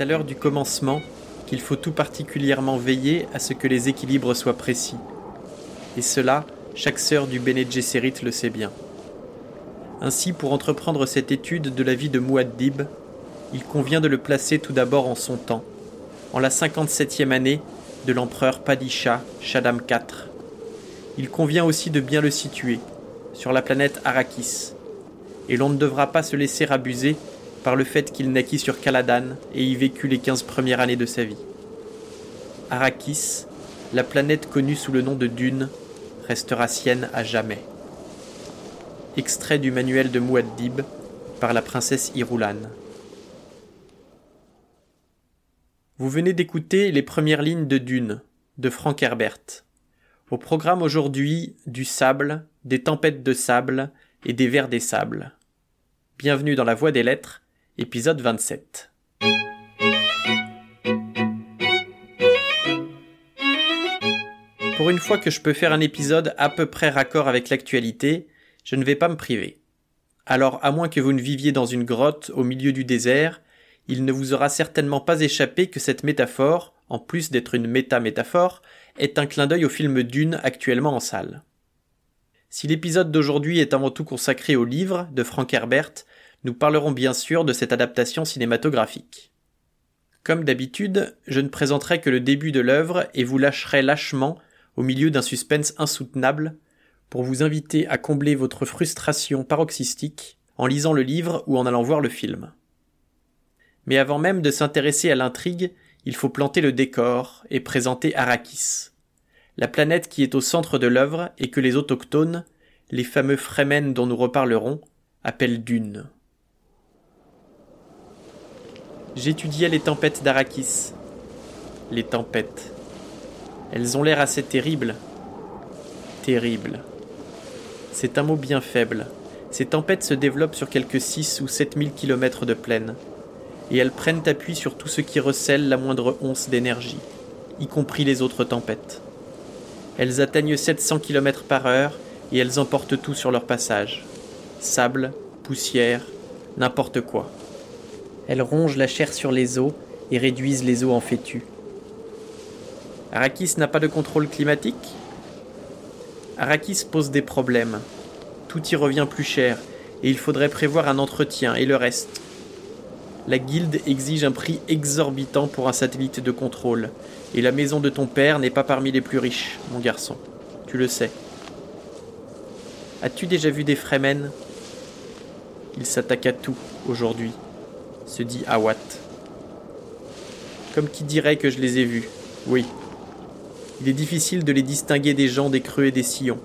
À l'heure du commencement qu'il faut tout particulièrement veiller à ce que les équilibres soient précis. Et cela, chaque sœur du Bene le sait bien. Ainsi, pour entreprendre cette étude de la vie de Muaddib, il convient de le placer tout d'abord en son temps, en la 57e année de l'empereur Padisha Shaddam IV. Il convient aussi de bien le situer, sur la planète Arrakis, et l'on ne devra pas se laisser abuser par le fait qu'il naquit sur Caladan et y vécut les 15 premières années de sa vie. Arrakis, la planète connue sous le nom de Dune, restera sienne à jamais. Extrait du manuel de Muaddib par la princesse Irulan. Vous venez d'écouter les premières lignes de Dune de Frank Herbert. Au programme aujourd'hui du sable, des tempêtes de sable et des vers des sables. Bienvenue dans la Voie des Lettres, épisode 27. Pour une fois que je peux faire un épisode à peu près raccord avec l'actualité, je ne vais pas me priver. Alors, à moins que vous ne viviez dans une grotte au milieu du désert, il ne vous aura certainement pas échappé que cette métaphore, en plus d'être une méta-métaphore, est un clin d'œil au film Dune actuellement en salle. Si l'épisode d'aujourd'hui est avant tout consacré au livre de Frank Herbert, nous parlerons bien sûr de cette adaptation cinématographique. Comme d'habitude, je ne présenterai que le début de l'œuvre et vous lâcherai lâchement au milieu d'un suspense insoutenable pour vous inviter à combler votre frustration paroxystique en lisant le livre ou en allant voir le film. Mais avant même de s'intéresser à l'intrigue, il faut planter le décor et présenter Arrakis, la planète qui est au centre de l'œuvre et que les autochtones, les fameux Fremen dont nous reparlerons, appellent Dune. J'étudiais les tempêtes d'Arrakis. Les tempêtes. Elles ont l'air assez terribles. Terribles. C'est un mot bien faible. Ces tempêtes se développent sur quelques 6 ou 7 000 kilomètres de plaine et elles prennent appui sur tout ce qui recèle la moindre once d'énergie, y compris les autres tempêtes. Elles atteignent 700 km par heure et elles emportent tout sur leur passage. Sable, poussière, n'importe quoi. Elles rongent la chair sur les os et réduisent les os en fétus. Arrakis n'a pas de contrôle climatique? Arrakis pose des problèmes. Tout y revient plus cher et il faudrait prévoir un entretien et le reste la guilde exige un prix exorbitant pour un satellite de contrôle, et la maison de ton père n'est pas parmi les plus riches, mon garçon. Tu le sais. As-tu déjà vu des Fremen? Ils s'attaquent à tout aujourd'hui, se dit Awat. Comme qui dirait que je les ai vus, oui. Il est difficile de les distinguer des gens des creux et des sillons.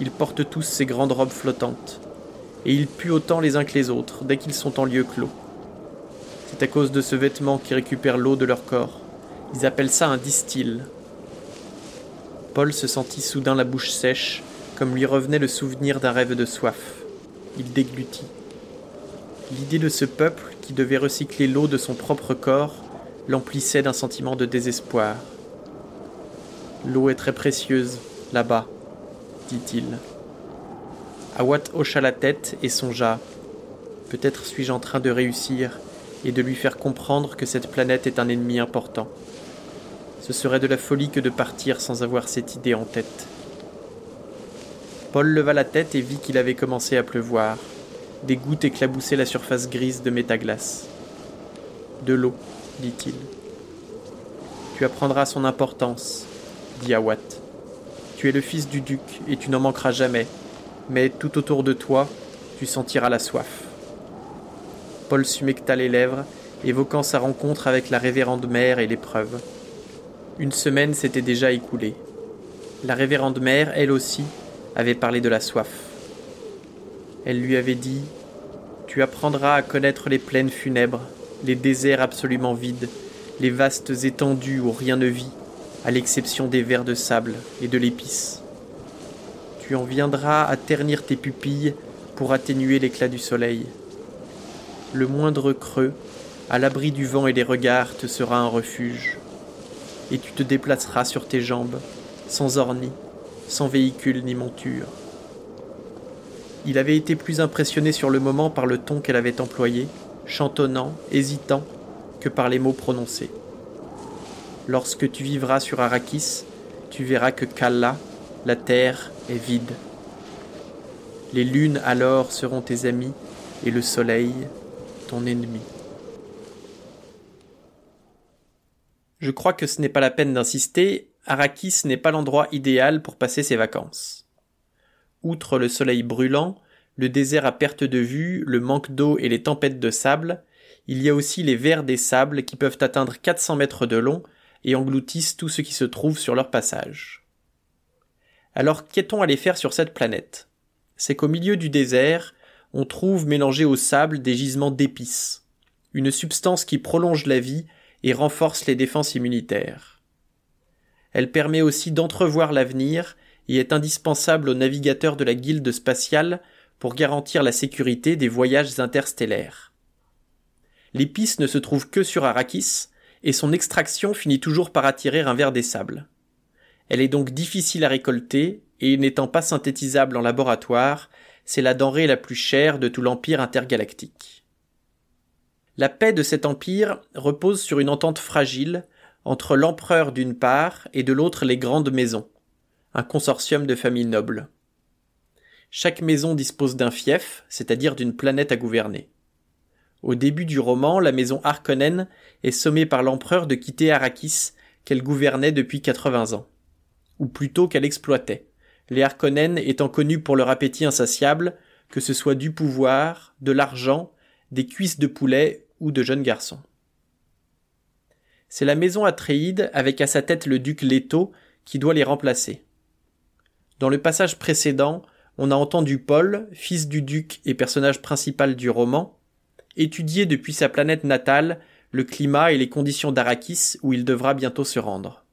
Ils portent tous ces grandes robes flottantes, et ils puent autant les uns que les autres dès qu'ils sont en lieu clos. C'est à cause de ce vêtement qui récupère l'eau de leur corps. Ils appellent ça un distil. Paul se sentit soudain la bouche sèche, comme lui revenait le souvenir d'un rêve de soif. Il déglutit. L'idée de ce peuple qui devait recycler l'eau de son propre corps l'emplissait d'un sentiment de désespoir. L'eau est très précieuse, là-bas, dit-il. Awat hocha la tête et songea. Peut-être suis-je en train de réussir et de lui faire comprendre que cette planète est un ennemi important. Ce serait de la folie que de partir sans avoir cette idée en tête. Paul leva la tête et vit qu'il avait commencé à pleuvoir. Des gouttes éclaboussaient la surface grise de métaglace. De l'eau, dit-il. Tu apprendras son importance, dit Awat. Tu es le fils du duc et tu n'en manqueras jamais, mais tout autour de toi, tu sentiras la soif. Paul s'humecta les lèvres, évoquant sa rencontre avec la révérende mère et l'épreuve. Une semaine s'était déjà écoulée. La révérende mère, elle aussi, avait parlé de la soif. Elle lui avait dit Tu apprendras à connaître les plaines funèbres, les déserts absolument vides, les vastes étendues où rien ne vit, à l'exception des vers de sable et de l'épice. Tu en viendras à ternir tes pupilles pour atténuer l'éclat du soleil le moindre creux, à l'abri du vent et des regards, te sera un refuge. Et tu te déplaceras sur tes jambes, sans ornis, sans véhicule ni monture. Il avait été plus impressionné sur le moment par le ton qu'elle avait employé, chantonnant, hésitant, que par les mots prononcés. Lorsque tu vivras sur Arrakis, tu verras que Kalla, la terre, est vide. Les lunes alors seront tes amis et le soleil ton ennemi. Je crois que ce n'est pas la peine d'insister, Arrakis n'est pas l'endroit idéal pour passer ses vacances. Outre le soleil brûlant, le désert à perte de vue, le manque d'eau et les tempêtes de sable, il y a aussi les vers des sables qui peuvent atteindre 400 mètres de long et engloutissent tout ce qui se trouve sur leur passage. Alors qu'est-on allé faire sur cette planète? C'est qu'au milieu du désert, on trouve mélangé au sable des gisements d'épices, une substance qui prolonge la vie et renforce les défenses immunitaires. Elle permet aussi d'entrevoir l'avenir et est indispensable aux navigateurs de la guilde spatiale pour garantir la sécurité des voyages interstellaires. L'épice ne se trouve que sur Arrakis, et son extraction finit toujours par attirer un verre des sables. Elle est donc difficile à récolter, et n'étant pas synthétisable en laboratoire, c'est la denrée la plus chère de tout l'empire intergalactique. La paix de cet empire repose sur une entente fragile entre l'empereur d'une part et de l'autre les grandes maisons, un consortium de familles nobles. Chaque maison dispose d'un fief, c'est-à-dire d'une planète à gouverner. Au début du roman, la maison Harkonnen est sommée par l'empereur de quitter Arrakis, qu'elle gouvernait depuis 80 ans. Ou plutôt qu'elle exploitait, les Harkonnen étant connus pour leur appétit insatiable, que ce soit du pouvoir, de l'argent, des cuisses de poulet ou de jeunes garçons. C'est la maison Atréide, avec à sa tête le duc Leto, qui doit les remplacer. Dans le passage précédent, on a entendu Paul, fils du duc et personnage principal du roman, étudier depuis sa planète natale le climat et les conditions d'Arakis où il devra bientôt se rendre.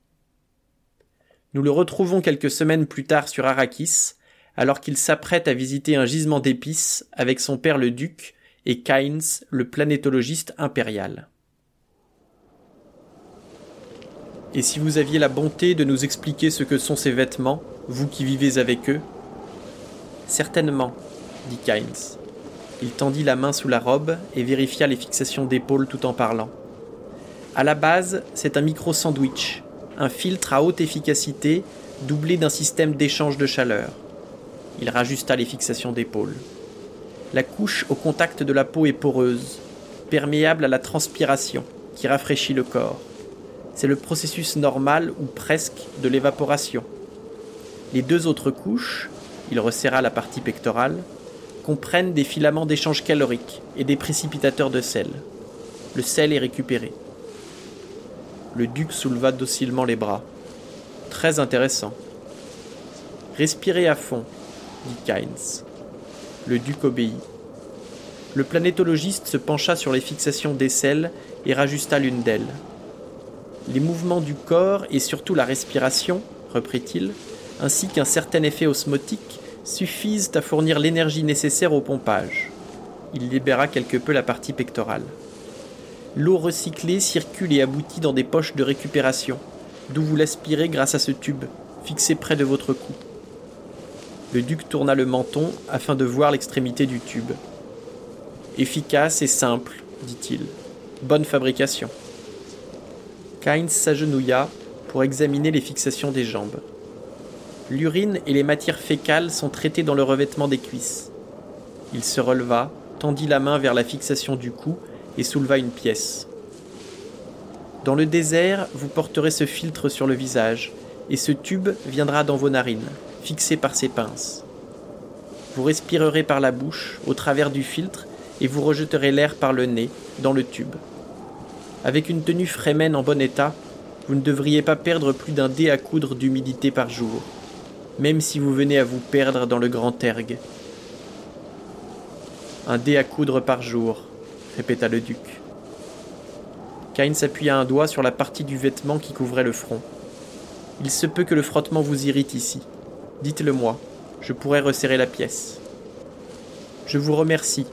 Nous le retrouvons quelques semaines plus tard sur Arrakis, alors qu'il s'apprête à visiter un gisement d'épices avec son père le duc et Kynes, le planétologiste impérial. Et si vous aviez la bonté de nous expliquer ce que sont ces vêtements, vous qui vivez avec eux Certainement, dit Kynes. Il tendit la main sous la robe et vérifia les fixations d'épaule tout en parlant. À la base, c'est un micro-sandwich, un filtre à haute efficacité doublé d'un système d'échange de chaleur. Il rajusta les fixations d'épaule. La couche au contact de la peau est poreuse, perméable à la transpiration, qui rafraîchit le corps. C'est le processus normal ou presque de l'évaporation. Les deux autres couches, il resserra la partie pectorale, comprennent des filaments d'échange calorique et des précipitateurs de sel. Le sel est récupéré. Le duc souleva docilement les bras. Très intéressant. Respirez à fond, dit Kynes. Le duc obéit. Le planétologiste se pencha sur les fixations des selles et rajusta l'une d'elles. Les mouvements du corps et surtout la respiration, reprit-il, ainsi qu'un certain effet osmotique suffisent à fournir l'énergie nécessaire au pompage. Il libéra quelque peu la partie pectorale. L'eau recyclée circule et aboutit dans des poches de récupération, d'où vous l'aspirez grâce à ce tube, fixé près de votre cou. Le duc tourna le menton afin de voir l'extrémité du tube. Efficace et simple, dit-il. Bonne fabrication. Kynes s'agenouilla pour examiner les fixations des jambes. L'urine et les matières fécales sont traitées dans le revêtement des cuisses. Il se releva, tendit la main vers la fixation du cou et souleva une pièce. Dans le désert, vous porterez ce filtre sur le visage, et ce tube viendra dans vos narines, fixé par ses pinces. Vous respirerez par la bouche, au travers du filtre, et vous rejeterez l'air par le nez, dans le tube. Avec une tenue frémène en bon état, vous ne devriez pas perdre plus d'un dé à coudre d'humidité par jour même si vous venez à vous perdre dans le grand ergue. Un dé à coudre par jour, répéta le duc. Cain s'appuya un doigt sur la partie du vêtement qui couvrait le front. Il se peut que le frottement vous irrite ici. Dites-le moi, je pourrais resserrer la pièce. Je vous remercie,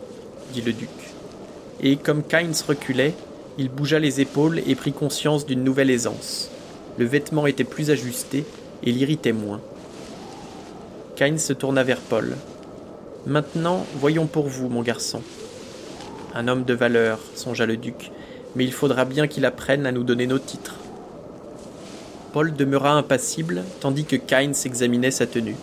dit le duc. Et comme Kynes reculait, il bougea les épaules et prit conscience d'une nouvelle aisance. Le vêtement était plus ajusté et l'irritait moins. Kynes se tourna vers Paul. Maintenant, voyons pour vous, mon garçon. Un homme de valeur, songea le duc, mais il faudra bien qu'il apprenne à nous donner nos titres. Paul demeura impassible tandis que Kynes examinait sa tenue.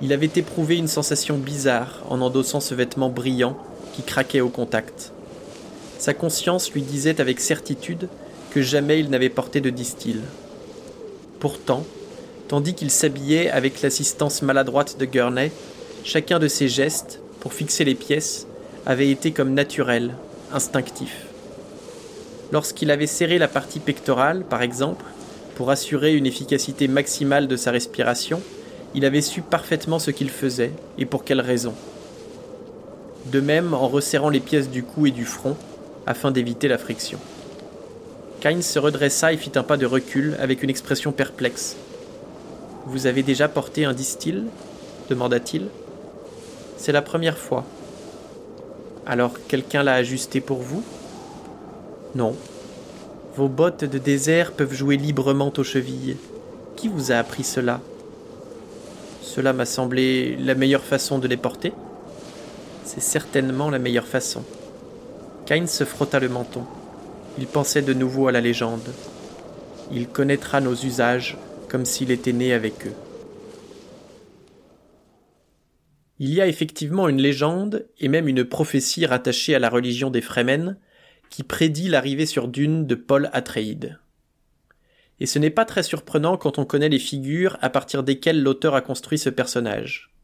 Il avait éprouvé une sensation bizarre en endossant ce vêtement brillant qui craquait au contact. Sa conscience lui disait avec certitude que jamais il n'avait porté de distil. Pourtant, tandis qu'il s'habillait avec l'assistance maladroite de Gurney, chacun de ses gestes, pour fixer les pièces, avait été comme naturel, instinctif. Lorsqu'il avait serré la partie pectorale, par exemple, pour assurer une efficacité maximale de sa respiration, il avait su parfaitement ce qu'il faisait et pour quelle raison. De même en resserrant les pièces du cou et du front, afin d'éviter la friction. Kynes se redressa et fit un pas de recul avec une expression perplexe. Vous avez déjà porté un distil demanda-t-il. C'est la première fois. Alors quelqu'un l'a ajusté pour vous? Non. Vos bottes de désert peuvent jouer librement aux chevilles. Qui vous a appris cela? Cela m'a semblé la meilleure façon de les porter. C'est certainement la meilleure façon. Kynes se frotta le menton. Il pensait de nouveau à la légende. Il connaîtra nos usages comme s'il était né avec eux. Il y a effectivement une légende et même une prophétie rattachée à la religion des Fremen qui prédit l'arrivée sur Dune de Paul Atreides. Et ce n'est pas très surprenant quand on connaît les figures à partir desquelles l'auteur a construit ce personnage.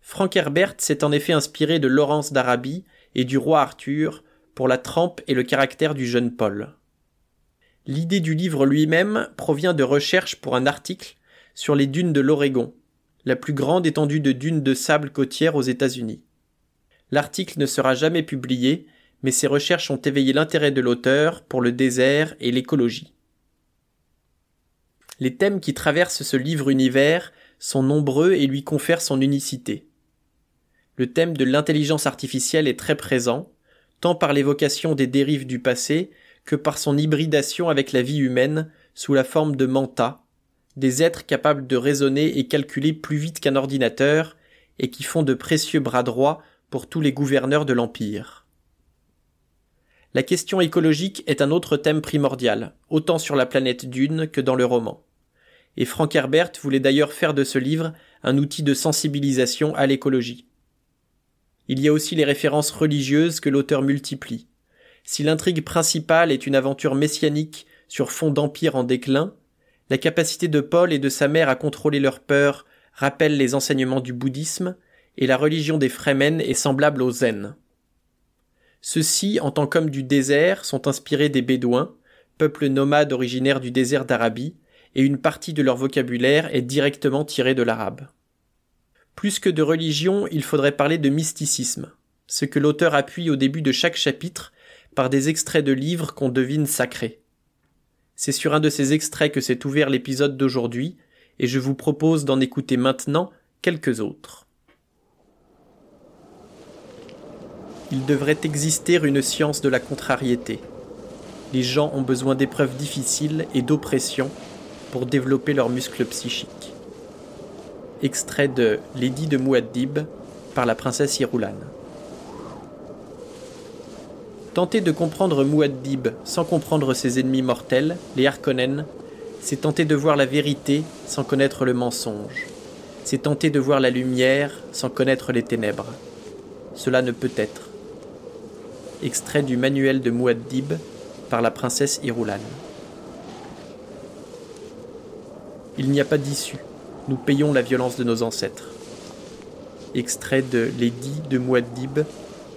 Frank Herbert s'est en effet inspiré de Laurence d'Arabie et du roi Arthur pour la trempe et le caractère du jeune Paul. L'idée du livre lui-même provient de recherches pour un article sur les dunes de l'Oregon, la plus grande étendue de dunes de sable côtière aux États-Unis. L'article ne sera jamais publié, mais ses recherches ont éveillé l'intérêt de l'auteur pour le désert et l'écologie. Les thèmes qui traversent ce livre univers sont nombreux et lui confèrent son unicité. Le thème de l'intelligence artificielle est très présent, tant par l'évocation des dérives du passé que par son hybridation avec la vie humaine sous la forme de manta, des êtres capables de raisonner et calculer plus vite qu'un ordinateur et qui font de précieux bras droits pour tous les gouverneurs de l'Empire. La question écologique est un autre thème primordial, autant sur la planète Dune que dans le roman. Et Frank Herbert voulait d'ailleurs faire de ce livre un outil de sensibilisation à l'écologie. Il y a aussi les références religieuses que l'auteur multiplie. Si l'intrigue principale est une aventure messianique sur fond d'empire en déclin, la capacité de Paul et de sa mère à contrôler leur peur rappelle les enseignements du bouddhisme, et la religion des Fremen est semblable au zen. Ceux-ci, en tant qu'hommes du désert, sont inspirés des Bédouins, peuple nomade originaire du désert d'Arabie, et une partie de leur vocabulaire est directement tirée de l'arabe. Plus que de religion, il faudrait parler de mysticisme, ce que l'auteur appuie au début de chaque chapitre par des extraits de livres qu'on devine sacrés. C'est sur un de ces extraits que s'est ouvert l'épisode d'aujourd'hui, et je vous propose d'en écouter maintenant quelques autres. Il devrait exister une science de la contrariété. Les gens ont besoin d'épreuves difficiles et d'oppression pour développer leurs muscles psychiques. Extrait de Lady de Muad'Dib par la princesse Irulan. Tenter de comprendre Muad'Dib sans comprendre ses ennemis mortels, les Harkonnen, c'est tenter de voir la vérité sans connaître le mensonge. C'est tenter de voir la lumière sans connaître les ténèbres. Cela ne peut être. Extrait du manuel de Muad'Dib par la princesse Irulan. Il n'y a pas d'issue. Nous payons la violence de nos ancêtres. Extrait de L'édit de Muad'Dib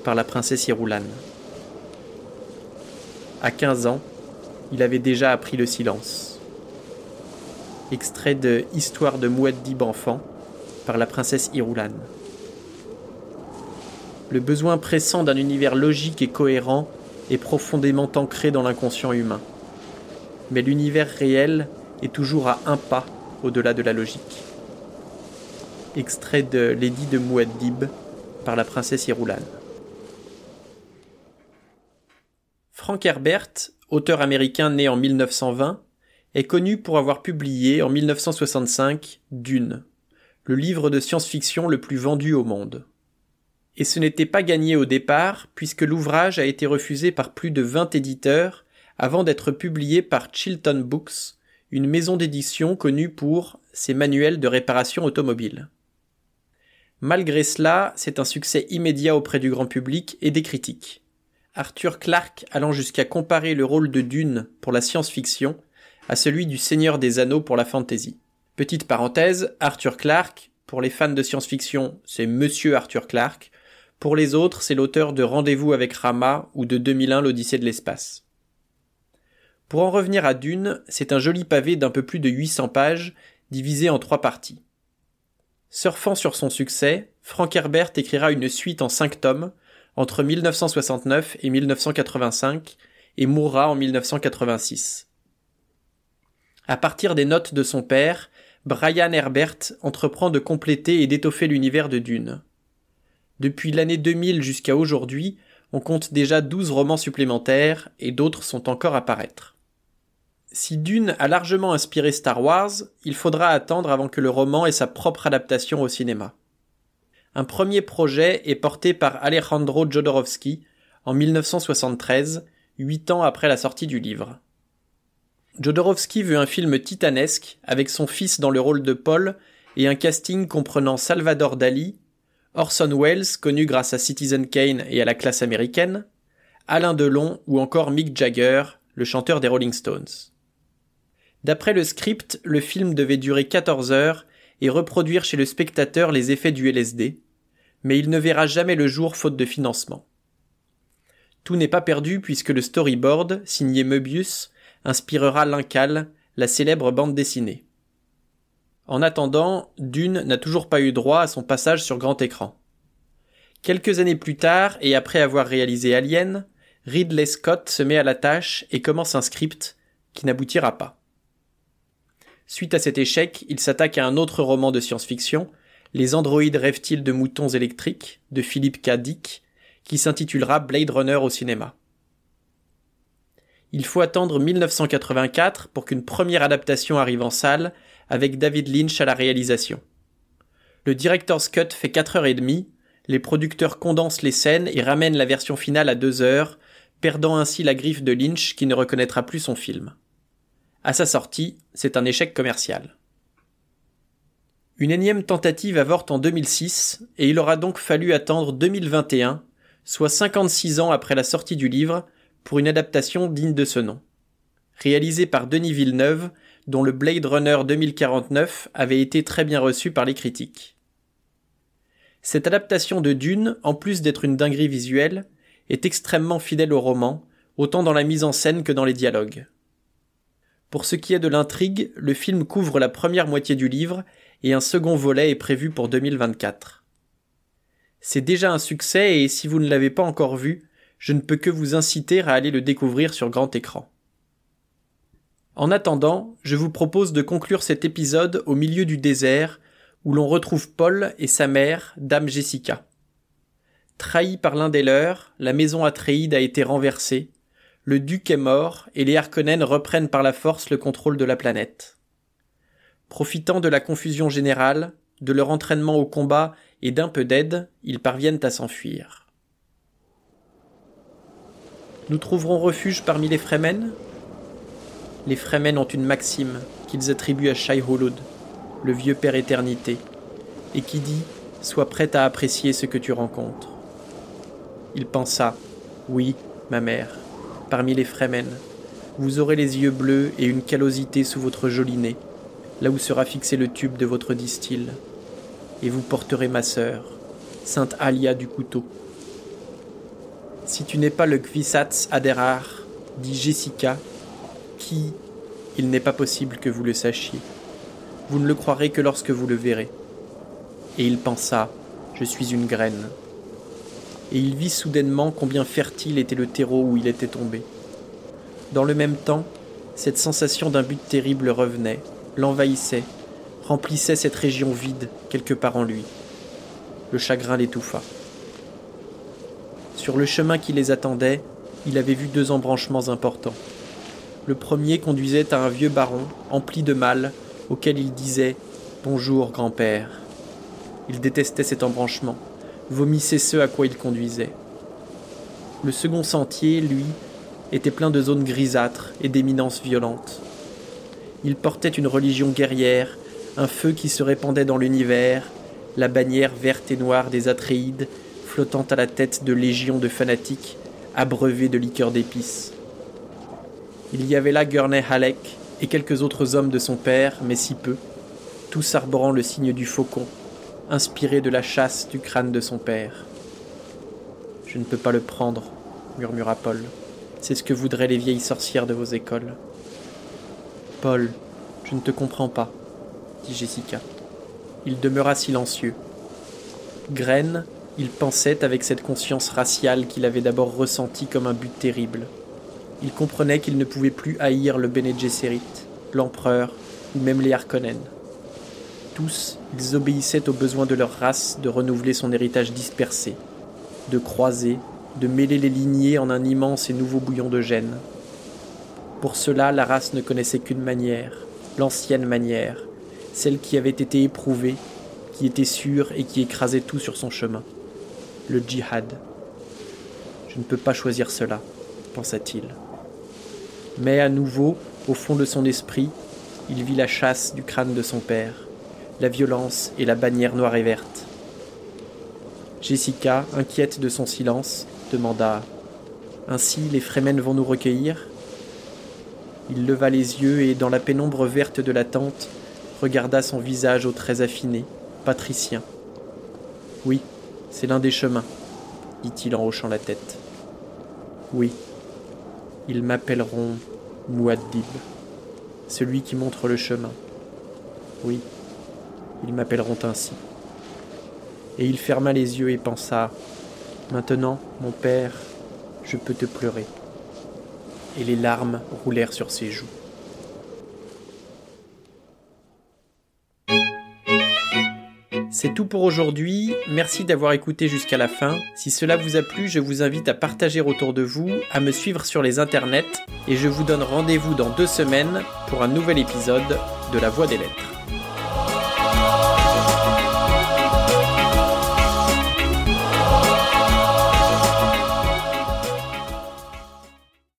par la princesse Irulan. À 15 ans, il avait déjà appris le silence. Extrait de Histoire de Muad'Dib enfant par la princesse Irulan. Le besoin pressant d'un univers logique et cohérent est profondément ancré dans l'inconscient humain. Mais l'univers réel est toujours à un pas au-delà de la logique. Extrait de L'édit de Muad'Dib par la princesse Irulan. Frank Herbert, auteur américain né en 1920, est connu pour avoir publié en 1965 Dune, le livre de science-fiction le plus vendu au monde. Et ce n'était pas gagné au départ, puisque l'ouvrage a été refusé par plus de 20 éditeurs avant d'être publié par Chilton Books, une maison d'édition connue pour ses manuels de réparation automobile. Malgré cela, c'est un succès immédiat auprès du grand public et des critiques. Arthur Clarke allant jusqu'à comparer le rôle de Dune pour la science-fiction à celui du Seigneur des Anneaux pour la fantasy. Petite parenthèse, Arthur Clarke, pour les fans de science-fiction, c'est Monsieur Arthur Clarke, pour les autres, c'est l'auteur de Rendez-vous avec Rama ou de 2001 l'Odyssée de l'espace. Pour en revenir à Dune, c'est un joli pavé d'un peu plus de 800 pages, divisé en trois parties. Surfant sur son succès, Frank Herbert écrira une suite en cinq tomes, entre 1969 et 1985, et mourra en 1986. À partir des notes de son père, Brian Herbert entreprend de compléter et d'étoffer l'univers de Dune. Depuis l'année 2000 jusqu'à aujourd'hui, on compte déjà 12 romans supplémentaires et d'autres sont encore à paraître. Si Dune a largement inspiré Star Wars, il faudra attendre avant que le roman ait sa propre adaptation au cinéma. Un premier projet est porté par Alejandro Jodorowsky en 1973, huit ans après la sortie du livre. Jodorowsky veut un film titanesque avec son fils dans le rôle de Paul et un casting comprenant Salvador Dali, Orson Welles connu grâce à Citizen Kane et à la classe américaine, Alain Delon ou encore Mick Jagger, le chanteur des Rolling Stones. D'après le script, le film devait durer 14 heures et reproduire chez le spectateur les effets du LSD, mais il ne verra jamais le jour faute de financement. Tout n'est pas perdu puisque le storyboard, signé Möbius, inspirera L'Incal, la célèbre bande dessinée. En attendant, Dune n'a toujours pas eu droit à son passage sur grand écran. Quelques années plus tard, et après avoir réalisé Alien, Ridley Scott se met à la tâche et commence un script qui n'aboutira pas. Suite à cet échec, il s'attaque à un autre roman de science-fiction, Les androïdes rêvent-ils de moutons électriques, de Philippe K. Dick, qui s'intitulera Blade Runner au cinéma. Il faut attendre 1984 pour qu'une première adaptation arrive en salle, avec David Lynch à la réalisation. Le director's cut fait 4 heures et demie, les producteurs condensent les scènes et ramènent la version finale à 2 heures, perdant ainsi la griffe de Lynch qui ne reconnaîtra plus son film. À sa sortie, c'est un échec commercial. Une énième tentative avorte en 2006 et il aura donc fallu attendre 2021, soit 56 ans après la sortie du livre, pour une adaptation digne de ce nom. Réalisée par Denis Villeneuve, dont le Blade Runner 2049 avait été très bien reçu par les critiques. Cette adaptation de Dune, en plus d'être une dinguerie visuelle, est extrêmement fidèle au roman, autant dans la mise en scène que dans les dialogues. Pour ce qui est de l'intrigue, le film couvre la première moitié du livre et un second volet est prévu pour 2024. C'est déjà un succès et si vous ne l'avez pas encore vu, je ne peux que vous inciter à aller le découvrir sur grand écran. En attendant, je vous propose de conclure cet épisode au milieu du désert où l'on retrouve Paul et sa mère, Dame Jessica. Trahi par l'un des leurs, la maison Atréide a été renversée, le duc est mort et les Harkonnen reprennent par la force le contrôle de la planète. Profitant de la confusion générale, de leur entraînement au combat et d'un peu d'aide, ils parviennent à s'enfuir. Nous trouverons refuge parmi les Fremen? Les Fremen ont une maxime qu'ils attribuent à Shai Hulud, le vieux père éternité, et qui dit Sois prête à apprécier ce que tu rencontres. Il pensa Oui, ma mère, parmi les Fremen. Vous aurez les yeux bleus et une callosité sous votre joli nez, là où sera fixé le tube de votre distil. Et vous porterez ma sœur, Sainte Alia du couteau. Si tu n'es pas le Kvisatz Aderar, dit Jessica, qui, il n'est pas possible que vous le sachiez. Vous ne le croirez que lorsque vous le verrez. Et il pensa, je suis une graine et il vit soudainement combien fertile était le terreau où il était tombé. Dans le même temps, cette sensation d'un but terrible revenait, l'envahissait, remplissait cette région vide quelque part en lui. Le chagrin l'étouffa. Sur le chemin qui les attendait, il avait vu deux embranchements importants. Le premier conduisait à un vieux baron, empli de mal, auquel il disait Bonjour, grand-père. Il détestait cet embranchement vomissait ce à quoi il conduisait. Le second sentier, lui, était plein de zones grisâtres et d'éminences violentes. Il portait une religion guerrière, un feu qui se répandait dans l'univers, la bannière verte et noire des Atréides flottant à la tête de légions de fanatiques abreuvés de liqueurs d'épices. Il y avait là Gurney Halleck et quelques autres hommes de son père, mais si peu, tous arborant le signe du faucon, inspiré de la chasse du crâne de son père. Je ne peux pas le prendre, murmura Paul. C'est ce que voudraient les vieilles sorcières de vos écoles. Paul, je ne te comprends pas, dit Jessica. Il demeura silencieux. Graine, il pensait avec cette conscience raciale qu'il avait d'abord ressentie comme un but terrible. Il comprenait qu'il ne pouvait plus haïr le Bene l'empereur ou même les Harkonnen. Tous, ils obéissaient aux besoins de leur race de renouveler son héritage dispersé, de croiser, de mêler les lignées en un immense et nouveau bouillon de gènes. Pour cela, la race ne connaissait qu'une manière, l'ancienne manière, celle qui avait été éprouvée, qui était sûre et qui écrasait tout sur son chemin. Le djihad. Je ne peux pas choisir cela, pensa-t-il. Mais à nouveau, au fond de son esprit, il vit la chasse du crâne de son père, la violence et la bannière noire et verte. Jessica, inquiète de son silence, demanda Ainsi les Fremen vont nous recueillir? Il leva les yeux et, dans la pénombre verte de la tente, regarda son visage aux traits affinés, patricien. Oui, c'est l'un des chemins, dit-il en hochant la tête. Oui, ils m'appelleront Mouaddib, celui qui montre le chemin. Oui, ils m'appelleront ainsi. Et il ferma les yeux et pensa Maintenant, mon père, je peux te pleurer. Et les larmes roulèrent sur ses joues. C'est tout pour aujourd'hui, merci d'avoir écouté jusqu'à la fin. Si cela vous a plu, je vous invite à partager autour de vous, à me suivre sur les internets, et je vous donne rendez-vous dans deux semaines pour un nouvel épisode de La Voix des Lettres.